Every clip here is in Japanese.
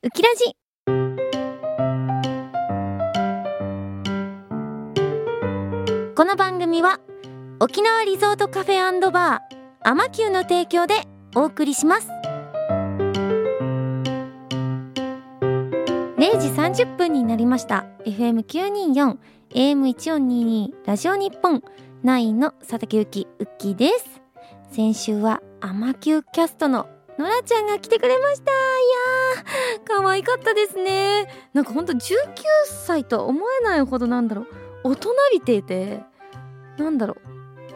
ウキラジ。この番組は沖縄リゾートカフェバーアマキューの提供でお送りします。0時30分になりました。FM924 AM1422 ラジオ日本9の佐竹ゆきウッキーです。先週はアマキューキャストののらちゃんが来てくれました。いやー可愛かったですね。なんかほんと19歳とは思えないほどなんだろう。大人びていて。なんだろう。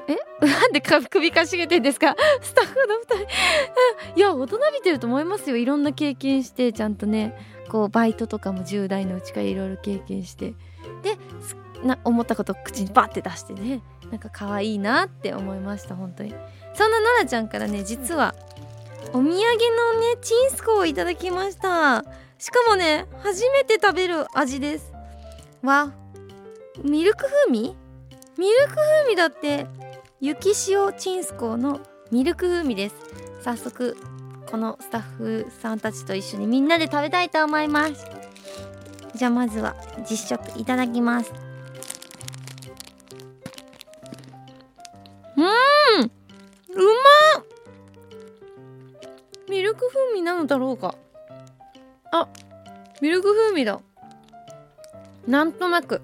え？なんで首かしげてんですか？スタッフの2人。いや大人びてると思いますよ。いろんな経験してちゃんとね。こうバイトとかも10代のうちからいろいろ経験して。でな思ったことを口にバッて出してね。なんか可愛いなって思いました本当に。そんなノラちゃんからね実はお土産のねチンスコをいただきました。しかもね初めて食べる味です。わミルク風味？ミルク風味だって雪塩チンスコのミルク風味です。早速このスタッフさんたちと一緒にみんなで食べたいと思います。じゃあまずは実食いただきます。うん！ミルク風味なのだろうか。あミルク風味だ。なんとなく。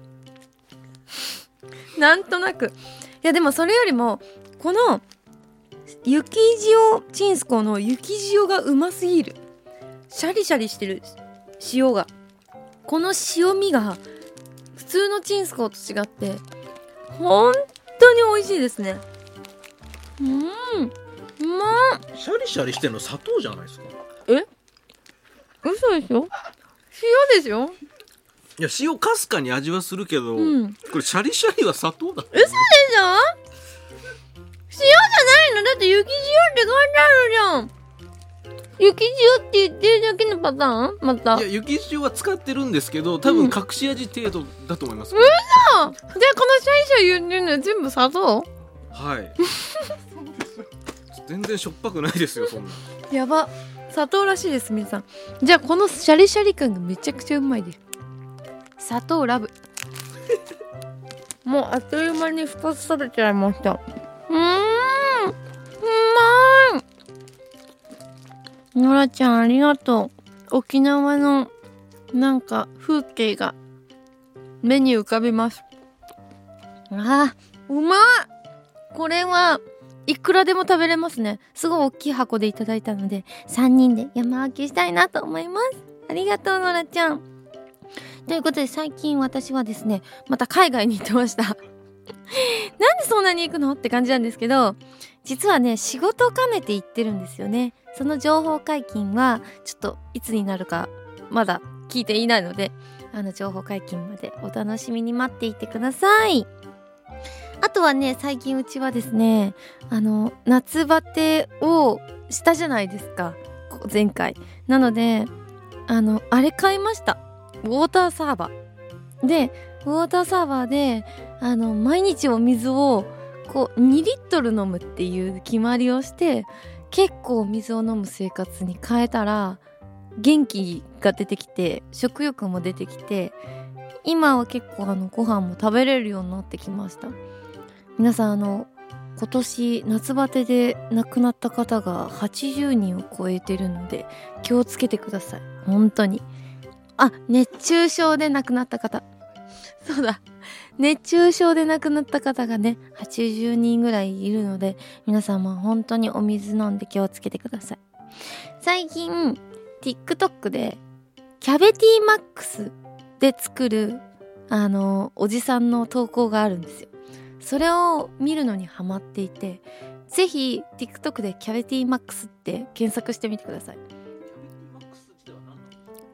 なんとなく。いやでもそれよりもこの雪塩チンスコの雪塩がうますぎる。シャリシャリしてる。塩が。この塩味が普通のチンスコと違って本当に美味しいですね。うん。うまっシャリシャリしてんの砂糖じゃないですか。え？嘘でしょ？塩ですよ。いや塩かすかに味はするけど、うん。これシャリシャリは砂糖だ。嘘でしょ？塩じゃないの？だって雪塩って書いてあるじゃん。雪塩って言ってるだけのパターン？また。いや雪塩は使ってるんですけど多分隠し味程度だと思います、じゃあこのシャリシャリ言ってるのは全部砂糖？はい 全然しょっぱくないですよそんな。やば。砂糖らしいです皆さん。じゃあこのシャリシャリ感がめちゃくちゃうまいです。砂糖ラブ。もうあっという間に2つ食べちゃいました。うーんうまい。ノラちゃんありがとう。沖縄のなんか風景が目に浮かびます。あーうまい。これはいくらでも食べれますね。すごい大きい箱でいただいたので3人で山分けしたいなと思います。ありがとうノラちゃん。ということで最近私はですねまた海外に行ってました。なんでそんなに行くの？って感じなんですけど実はね仕事を兼ねて行ってるんですよね。その情報解禁はちょっといつになるかまだ聞いていないのであの情報解禁までお楽しみに待っていてください。あとはね最近うちはですねあの夏バテをしたじゃないですか。前回。なのであのあれ買いました。ウォーターサーバー。でウォーターサーバーであの毎日お水をこう2リットル飲むっていう決まりをして結構水を飲む生活に変えたら元気が出てきて食欲も出てきて今は結構あのご飯も食べれるようになってきました。皆さんあの今年夏バテで亡くなった方が80人を超えてるので気をつけてください。本当に。あ熱中症で亡くなった方。そうだ。熱中症で亡くなった方がね80人ぐらいいるので皆様本当にお水飲んで気をつけてください。最近 TikTok でキャベティマックスで作るあのおじさんの投稿があるんですよ。それを見るのにハマっていてぜひ TikTok でキャベティマックスって検索してみてください。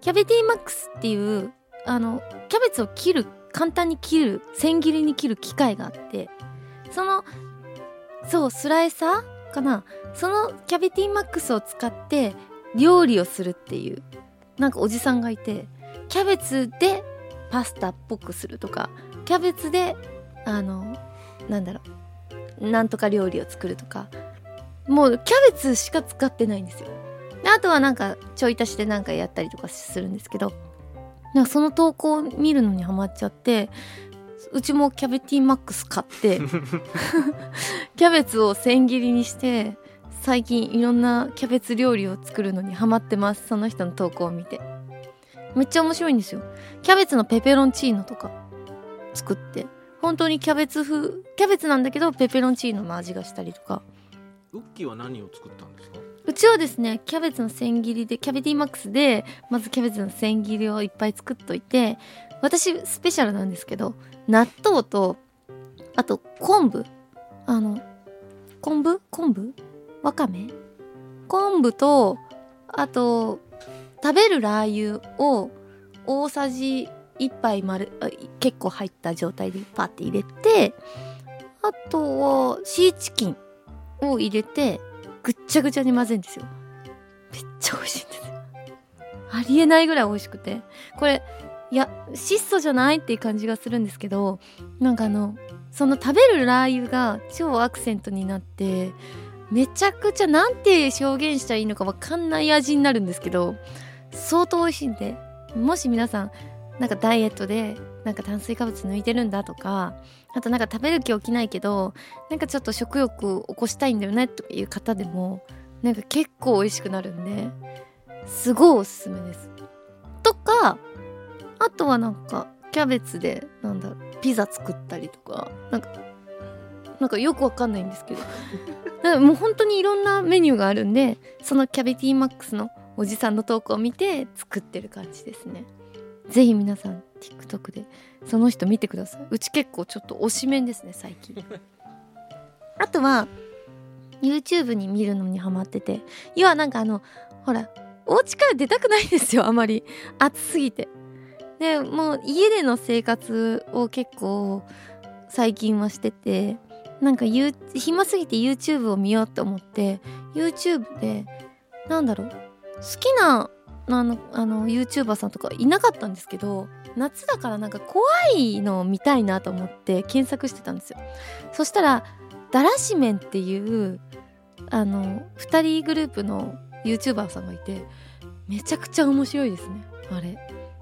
キャベティマックスっていうあのキャベツを切る簡単に切る千切りに切る機械があってそのそうスライサーかな？そのキャベティマックスを使って料理をするっていうなんかおじさんがいてキャベツでパスタっぽくするとかキャベツであのなんだろう。なんとか料理を作るとか。もうキャベツしか使ってないんですよ。でああとはなんかちょい足しでなんかやったりとかするんですけど。なんかその投稿を見るのにハマっちゃってうちもキャベティマックス買って キャベツを千切りにして最近いろんなキャベツ料理を作るのにハマってます。その人の投稿を見て。めっちゃ面白いんですよ。キャベツのペペロンチーノとか作って本当にキャベツ風キャベツなんだけどペペロンチーノの味がしたりとか。ウッキーは何を作ったんですか？うちはですねキャベツの千切りでキャベティマックスでまずキャベツの千切りをいっぱい作っといて私スペシャルなんですけど納豆とあと昆布。あの昆布？昆布？わかめ？昆布とあと食べるラー油を大さじ1杯丸結構入った状態でパッて入れてあとはシーチキンを入れてぐっちゃぐちゃに混ぜるんですよ。めっちゃ美味しいんですありえないぐらい美味しくて。これいや質素じゃないっていう感じがするんですけどなんかあのその食べるラー油が超アクセントになってめちゃくちゃなんて表現したらいいのかわかんない味になるんですけど相当美味しいんでもし皆さんなんかダイエットでなんか炭水化物抜いてるんだとかあとなんか食べる気起きないけどなんかちょっと食欲起こしたいんだよねという方でもなんか結構美味しくなるんですごいおすすめです。とかあとはなんかキャベツでなんだピザ作ったりとかなんかなんかよくわかんないんですけどなんかもう本当にいろんなメニューがあるんでそのキャベティマックスのおじさんの投稿を見て作ってる感じですね。ぜひ皆さん TikTok でその人見てください。うち結構ちょっと推しメンですね最近。あとは YouTube に見るのにハマってて。要はなんかあのほらお家から出たくないんですよあまり。暑すぎて。でもう家での生活を結構最近はしてて。なんか、U、暇すぎて YouTube を見ようと思って。YouTube でなんだろう。好きなあのあの YouTuber さんとかいなかったんですけど夏だからなんか怖いのを見たいなと思って検索してたんですよ。そしたらだらし麺っていうあの2人グループの YouTuber さんがいてめちゃくちゃ面白いですねあれ。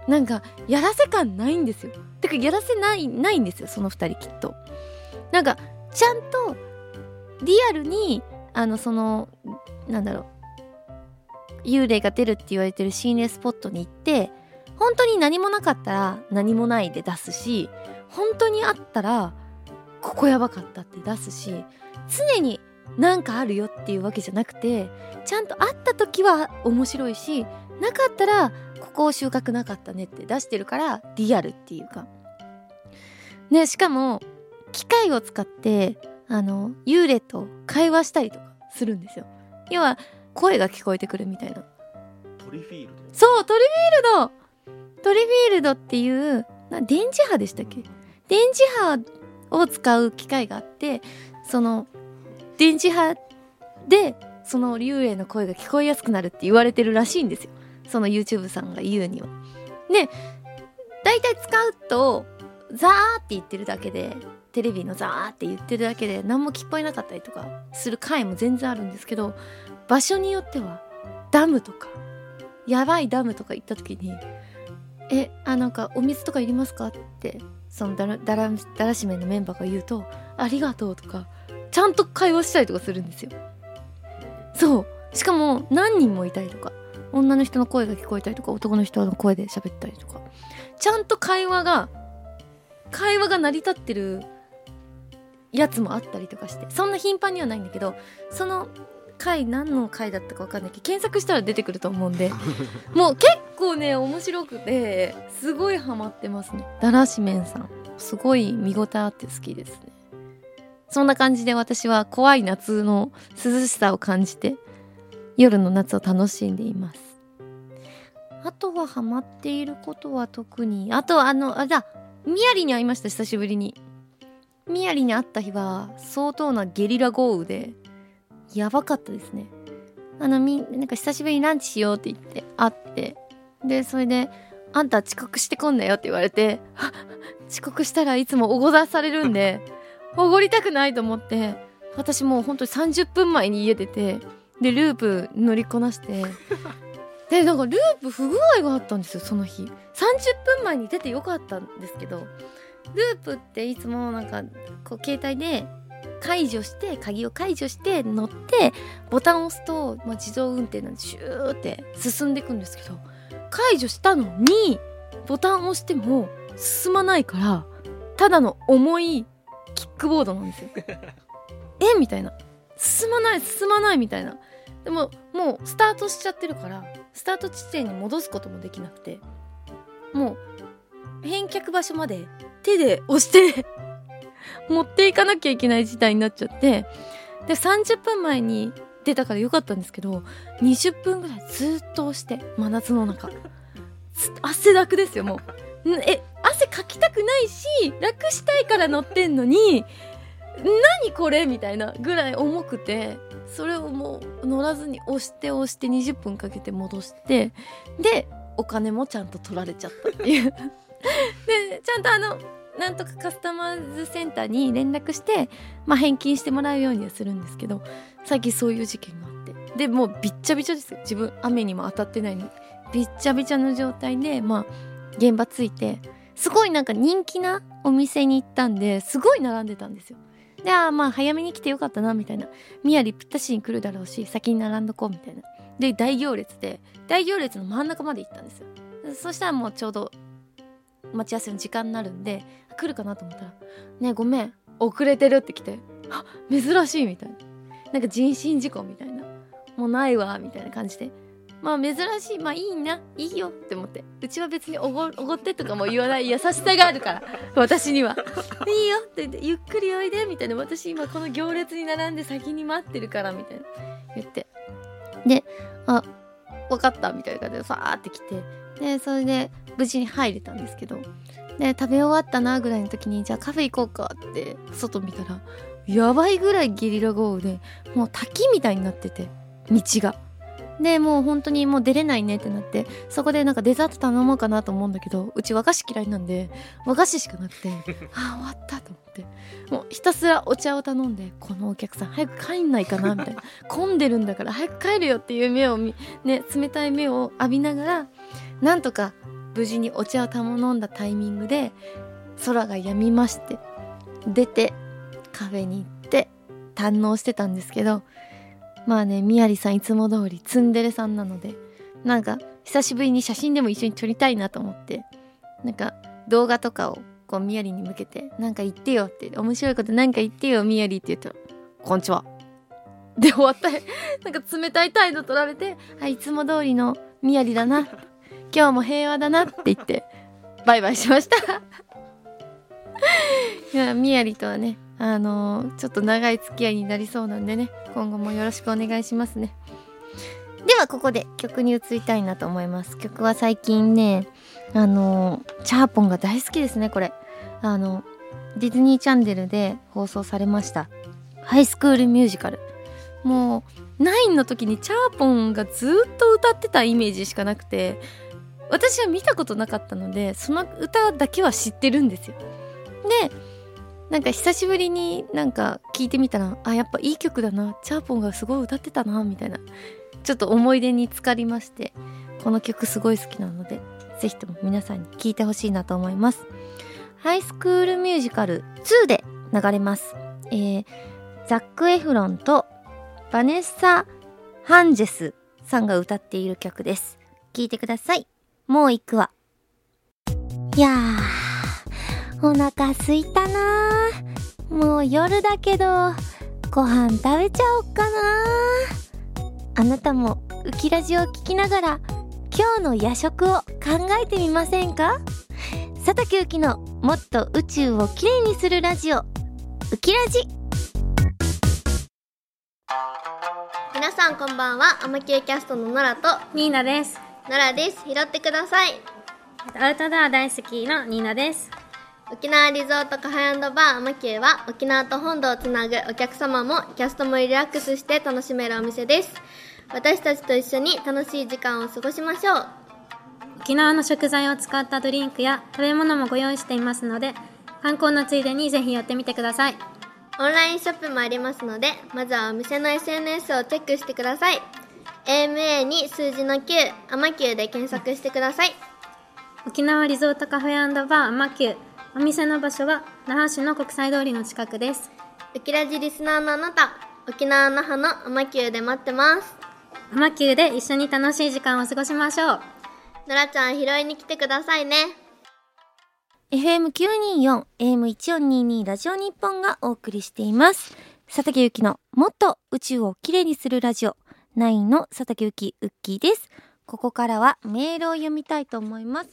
なんかやらせ感ないんですよ。てかやらせないないんですよその2人きっと。なんかちゃんとリアルにあのそのなんだろう幽霊が出るって言われてる心霊スポットに行って本当に何もなかったら何もないで出すし本当にあったらここやばかったって出すし常に何かあるよっていうわけじゃなくてちゃんとあった時は面白いしなかったらここ収穫なかったねって出してるからリアルっていうか。ねしかも機械を使ってあの幽霊と会話したりとかするんですよ。要は声が聞こえてくるみたいな。トリフィールド？そうトリフィールド。トリフィールドっていうな電磁波でしたっけ？電磁波を使う機械があってその電磁波でその幽霊の声が聞こえやすくなるって言われてるらしいんですよ。その YouTube さんが言うには。で大体使うとザーって言ってるだけでテレビのザーって言ってるだけで何も聞こえなかったりとかする回も全然あるんですけど場所によってはダムとかやばいダムとか行った時に「えあなんかお水とかいりますか?」ってそのだらだらだらしめのメンバーが言うと「ありがとう」とかちゃんと会話したりとかするんですよ。そうしかも何人もいたりとか女の人の声が聞こえたりとか男の人の声で喋ったりとかちゃんと会話が会話が成り立ってるやつもあったりとかしてそんな頻繁にはないんだけどその回何の回だったか分かんないけど検索したら出てくると思うんで。もう結構ね面白くてすごいハマってますね。だらしめんさん。すごい見応えあって好きですね。そんな感じで私は怖い夏の涼しさを感じて夜の夏を楽しんでいます。あとはハマっていることは特にあとはあのあだみやりに会いました久しぶりに。みやりに会った日は相当なゲリラ豪雨でやばかったですね。あのみなんか久しぶりにランチしようって言って会ってでそれで「あんた遅刻してこんなよ」って言われてあ 遅刻したらいつもおごらされるんで おごりたくないと思って私もうほんとに30分前に家出てでループ乗りこなして でなんかループ不具合があったんですよその日。30分前に出てよかったんですけどループっていつもなんかこう携帯で解除して鍵を解除して乗ってボタンを押すと、まあ、自動運転なんでシューって進んでいくんですけど解除したのにボタンを押しても進まないからただの重いキックボードなんですよ。え？みたいな。進まない進まないみたいな。でももうスタートしちゃってるからスタート地点に戻すこともできなくてもう返却場所まで手で押して持っていかなきゃいけない事態になっちゃってで30分前に出たからよかったんですけど20分ぐらいずっと押して真夏の中。汗だくですよもう。え汗かきたくないし楽したいから乗ってんのに何これみたいなぐらい重くてそれをもう乗らずに押して押して20分かけて戻してでお金もちゃんと取られちゃったっていう。でちゃんとあのなんとかカスタマーズセンターに連絡して、まあ、返金してもらうようにはするんですけど最近そういう事件があって。でもうびっちゃびちゃですよ。自分雨にも当たってないのに。びっちゃびちゃの状態でまあ現場着いてすごいなんか人気なお店に行ったんですごい並んでたんですよ。であまあ早めに来てよかったなみたいな。みやりぴったしに来るだろうし先に並んどこうみたいな。で大行列で大行列の真ん中まで行ったんですよ。そしたらもうちょうど待ち合わせの時間になるんで来るかなと思ったら「ねごめん遅れてる」って来て「あ珍しい」みたいな。なんか人身事故みたいな「もうないわ」みたいな感じで。まあ珍しいまあいいないいよって思って。うちは別におごおごってとかも言わない。優しさがあるから私には。いいよって言ってゆっくりおいでみたいな。私今この行列に並んで先に待ってるからみたいな。言って。であ分かったみたいな感じでファーって来て。でそれで無事に入れたんですけどで食べ終わったなぐらいの時にじゃあカフェ行こうかって外見たらやばいぐらいゲリラ豪雨でもう滝みたいになってて道が。でもう本当にもう出れないねってなってそこでなんかデザート頼もうかなと思うんだけどうち和菓子嫌いなんで和菓子しかなくて ああ終わったと思ってもうひたすらお茶を頼んでこのお客さん早く帰んないかなみたいな混んでるんだから早く帰るよっていう目をね冷たい目を浴びながらなんとか無事にお茶を頼んだタイミングで空が止みまして出てカフェに行って堪能してたんですけどまあねみやりさんいつも通りツンデレさんなのでなんか久しぶりに写真でも一緒に撮りたいなと思ってなんか動画とかをこうみやりに向けてなんか言ってよって面白いことなんか言ってよみやりって言ったら「こんにちは」で終わった なんか冷たい態度取られて「あいつも通りのみやりだな。今日も平和だな」って言ってバイバイしました。いやみやりとはねあのー、ちょっと長い付き合いになりそうなんでね今後もよろしくお願いしますね。ではここで曲に移りたいなと思います。曲は最近ねあのー、チャーポンが大好きですねこれ。あのディズニーチャンネルで放送されました。ハイスクールミュージカルもう9の時にチャーポンがずっと歌ってたイメージしかなくて私は見たことなかったのでその歌だけは知ってるんですよ。でなんか久しぶりになんか聞いてみたらあやっぱいい曲だな。チャーポンがすごい歌ってたなみたいなちょっと思い出に浸かりましてこの曲すごい好きなので是非とも皆さんに聴いてほしいなと思います。ハイスクールミュージカル2で流れます。えー、ザック・エフロンとバネッサ・ハンジェスさんが歌っている曲です。聴いてください。もう行くわ。いやーお腹すいたなもう夜だけどご飯食べちゃおっかなあなたもウキラジを聞きながら今日の夜食を考えてみませんか？佐竹うきのもっと宇宙をきれいにするラジオウキラジ。皆さんこんばんは。アマキューキャストのノラとニーナですノラです。拾ってください。アウトドア大好きのニーナです。沖縄リゾートカフェバーアマキューは沖縄と本土をつなぐお客様もキャストもリラックスして楽しめるお店です。私たちと一緒に楽しい時間を過ごしましょう。沖縄の食材を使ったドリンクや食べ物もご用意していますので観光のついでにぜひ寄ってみてください。オンラインショップもありますのでまずはお店の SNS をチェックしてください AMA に数字の9アマキューで検索してください。沖縄リゾートカフェバーアマキューお店の場所は那覇市の国際通りの近くです。ウキラジリスナーのあなた沖縄那覇のアマキューで待ってます。アマキューで一緒に楽しい時間を過ごしましょう。奈良ちゃん拾いに来てくださいね。FM924、AM1422 ラジオ日本がお送りしています。佐竹ゆきのもっと宇宙をきれいにするラジオ9の佐竹ゆきウッキーです。ここからはメールを読みたいと思います。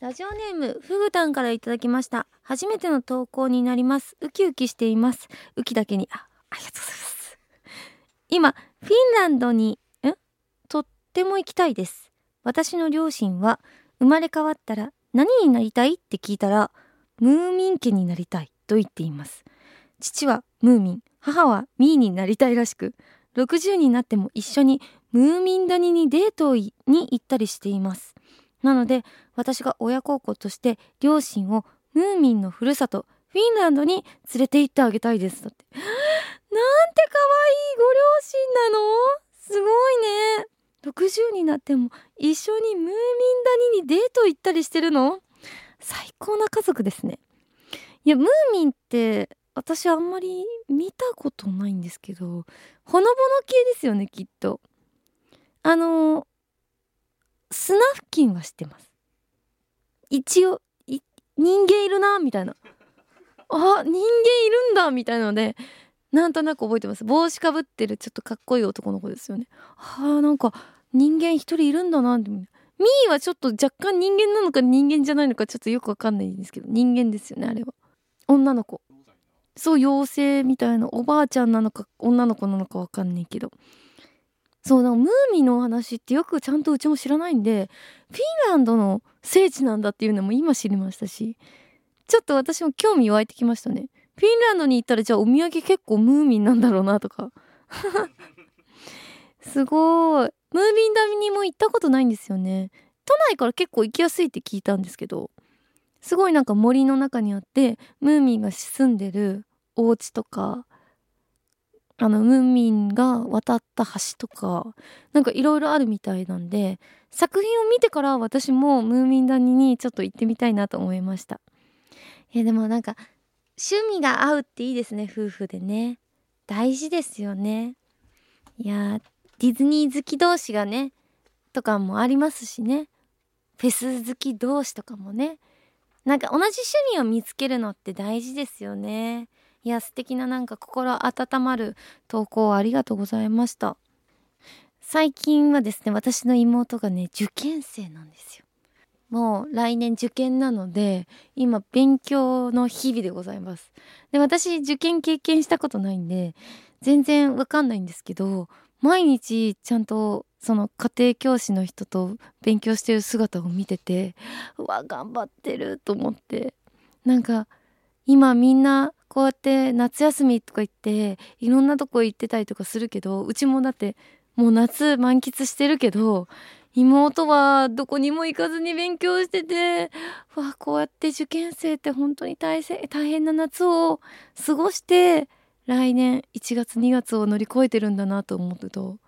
ラジオネーム、フグタンからいただきました。初めての投稿になります。ウキウキしています。ウキだけに、あ、ありがとうございます。今、フィンランドに、んとっても行きたいです。私の両親は、生まれ変わったら何になりたいって聞いたら、ムーミン家になりたいと言っています。父はムーミン、母はミーになりたいらしく、60になっても一緒にムーミン谷にデートに行ったりしています。なので、私が親孝行として両親をムーミンのふるさと、フィンランドに連れて行ってあげたいです。だって。なんて可愛いご両親なの？すごいね。60になっても一緒にムーミン谷にデート行ったりしてるの？最高な家族ですね。いや、ムーミンって私あんまり見たことないんですけど、ほのぼの系ですよね、きっと。あの、砂付近は知ってます。一応、人間いるな、みたいな。あ、人間いるんだ、みたいなので、なんとなく覚えてます。帽子かぶってるちょっとかっこいい男の子ですよね。あーなんか人間一人いるんだなって。ミーはちょっと若干人間なのか人間じゃないのかちょっとよくわかんないんですけど、人間ですよね、あれは。女の子。そう、妖精みたいな、おばあちゃんなのか女の子なのかわかんないけど。そう、だかムーミンの話ってよくちゃんとうちも知らないんで、フィンランドの聖地なんだっていうのも今知りましたし、ちょっと私も興味湧いてきましたね。フィンランドに行ったらじゃあお土産結構ムーミンなんだろうなとか。すごい。ムーミンダミにも行ったことないんですよね。都内から結構行きやすいって聞いたんですけど、すごいなんか森の中にあって、ムーミンが住んでるお家とか、あの、ムーミンが渡った橋とか、なんかいろいろあるみたいなんで、作品を見てから私もムーミン谷にちょっと行ってみたいなと思いました。いやでもなんか、趣味が合うっていいですね、夫婦でね。大事ですよね。いやディズニー好き同士がね、とかもありますしね。フェス好き同士とかもね。なんか同じ趣味を見つけるのって大事ですよね。いや、素敵ななんか心温まる投稿ありがとうございました。最近はですね、私の妹がね、受験生なんですよ。もう来年受験なので、今勉強の日々でございます。で、私受験経験したことないんで、全然わかんないんですけど、毎日ちゃんとその家庭教師の人と勉強してる姿を見てて、うわ、頑張ってると思って。なんか、今みんなこうやって夏休みとか言って、いろんなとこ行ってたりとかするけど、うちもだってもう夏満喫してるけど、妹はどこにも行かずに勉強してて、わ、こうやって受験生って本当に大大変な夏を過ごして、来年1月2月を乗り越えてるんだなと思うと、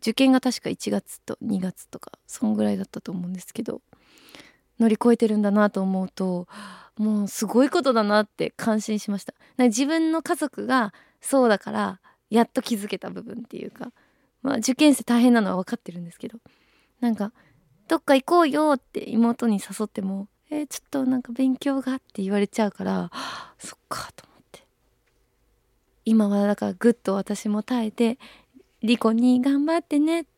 受験が確か1月と2月とか、そんぐらいだったと思うんですけど、乗り越えてるんだなと思うと、もうすごいことだなって感心しました。自分の家族がそうだから、やっと気づけた部分っていうか、まあ受験生大変なのは分かってるんですけど、なんか、どっか行こうよって妹に誘っても、えーちょっとなんか勉強がって言われちゃうから、そっかと。今はだからぐっと私も耐えて、リコに頑張ってねって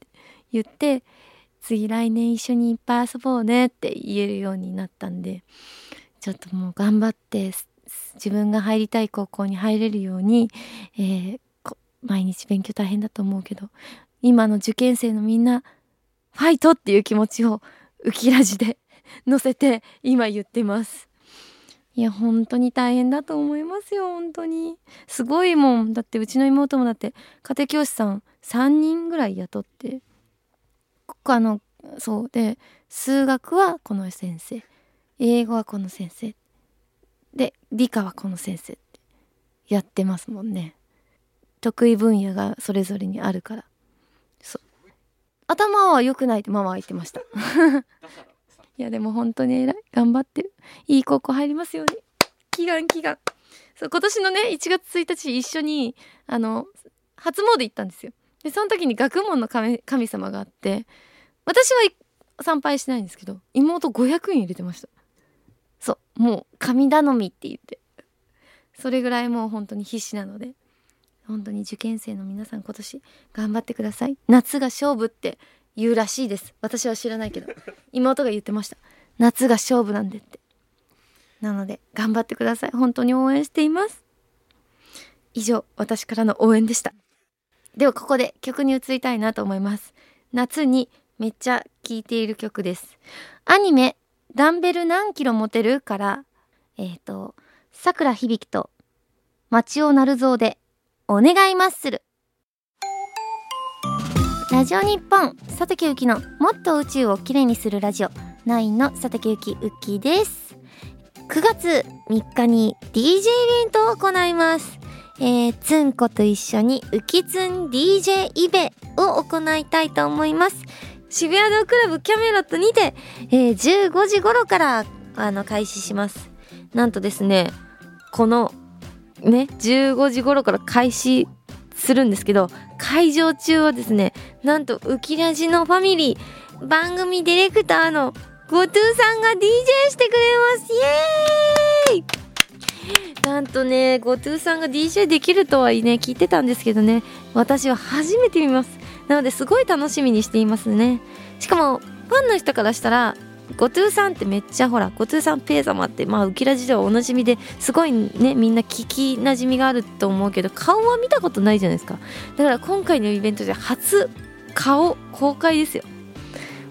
言って、次来年一緒にいっぱい遊ぼうねって言えるようになったんで、ちょっともう頑張って、自分が入りたい高校に入れるように、えー毎日勉強大変だと思うけど、今の受験生のみんな、ファイトっていう気持ちを、ウキラジで乗せて、今言ってます。いや、本当に大変だと思いますよ、本当に。すごいもん。だって、うちの妹もだって、家庭教師さん3人ぐらい雇って、あの、そうで、数学はこの先生、英語はこの先生、で、理科はこの先生って。やってますもんね得意分野がそれぞれにあるからそう頭は良くないってママは言ってました いやでも本当に偉い。頑張ってる。いい高校入りますように。祈願祈願。そう今年のね1月1日一緒にあの初詣行ったんですよ。でその時に学問の神様があって私は参拝しないんですけど妹500円入れてました。そうもう神頼みって言って。それぐらいもう本当に必死なので本当に受験生の皆さん今年頑張ってください。夏が勝負って言うらしいです。私は知らないけど。妹が言ってました。夏が勝負なんでって。なので頑張ってください。本当に応援しています。以上私からの応援でした。ではここで曲に移りたいなと思います。夏にめっちゃ聴いている曲です。アニメ「ダンベル何キロ持てる?」からえっ、ー、とさくら響と町尾鳴蔵でお願いマッスル。ラジオ日本佐竹ゆきのもっと宇宙をきれいにするラジオ。9の佐竹ゆきウッキーです。9月3日に DJ イベントを行います。えー、つんこと一緒にウキツン DJ イベを行いたいと思います。渋谷ドクラブキャメロットにて、えー、15時頃からあの開始します。なんとですねこのね15時頃から開始するんですけど会場中はですねなんとウキラジのファミリー番組ディレクターのゴトゥーさんが DJ してくれます。イエーイ！なんとねゴトゥーさんが DJ できるとはね聞いてたんですけどね私は初めて見ます。なのですごい楽しみにしていますね。しかもファンの人からしたらゴトゥーさんってめっちゃほらゴトゥーさんペイ様ってまあウキラジではおなじみですごいねみんな聞きなじみがあると思うけど顔は見たことないじゃないですか。だから今回のイベントで初顔公開ですよ。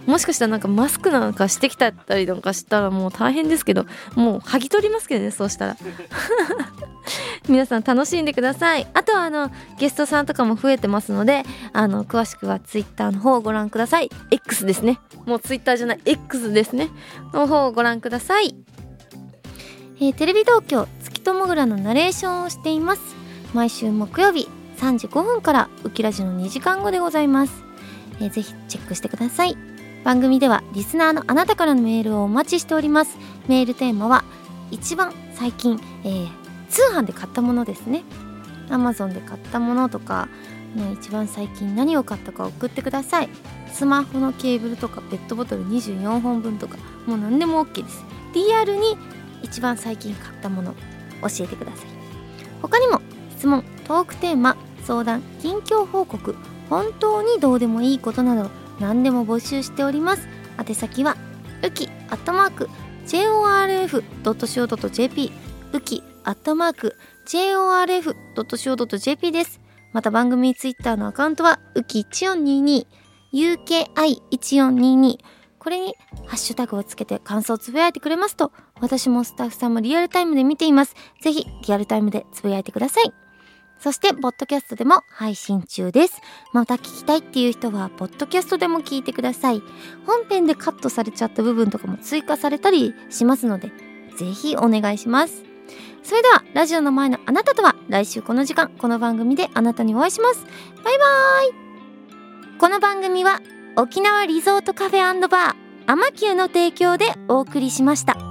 もしかしたらなんかマスクなんかしてきたりなんかしたらもう大変ですけどもう剥ぎ取りますけどねそうしたら。皆さん楽しんでください。あとはあのゲストさんとかも増えてますのであの詳しくは Twitter の方をご覧ください。X ですね。もう Twitter じゃない X ですね。の方をご覧ください、えー、テレビ東京月ともぐらのナレーションをしています。毎週木曜日3時5分からウキラジの2時間後でございます、えー、ぜひチェックしてください。番組ではリスナーのあなたからのメールをお待ちしております。メールテーマは一番最近、えー、通販で買ったものですね。Amazon で買ったものとか、一番最近何を買ったか送ってください。スマホのケーブルとかペットボトル24本分とかもう何でも OK です。リアルに一番最近買ったもの教えてください。他にも質問トークテーマ相談近況報告本当にどうでもいいことなど何でも募集しております。宛先はウキアットマーク JORF.CO.JP ウキアットマーク JORF.CO.JP です。また番組ツイッターのアカウントはウキ1422 UKI1422 これにハッシュタグをつけて感想をつぶやいてくれますと私もスタッフさんもリアルタイムで見ています。ぜひリアルタイムでつぶやいてください。そして、ポッドキャストでも配信中です。また聞きたいっていう人は、ポッドキャストでも聞いてください。本編でカットされちゃった部分とかも追加されたりしますので、ぜひお願いします。それでは、ラジオの前のあなたとは、来週この時間、この番組であなたにお会いします。バイバーイこの番組は、沖縄リゾートカフェバー、アマキューの提供でお送りしました。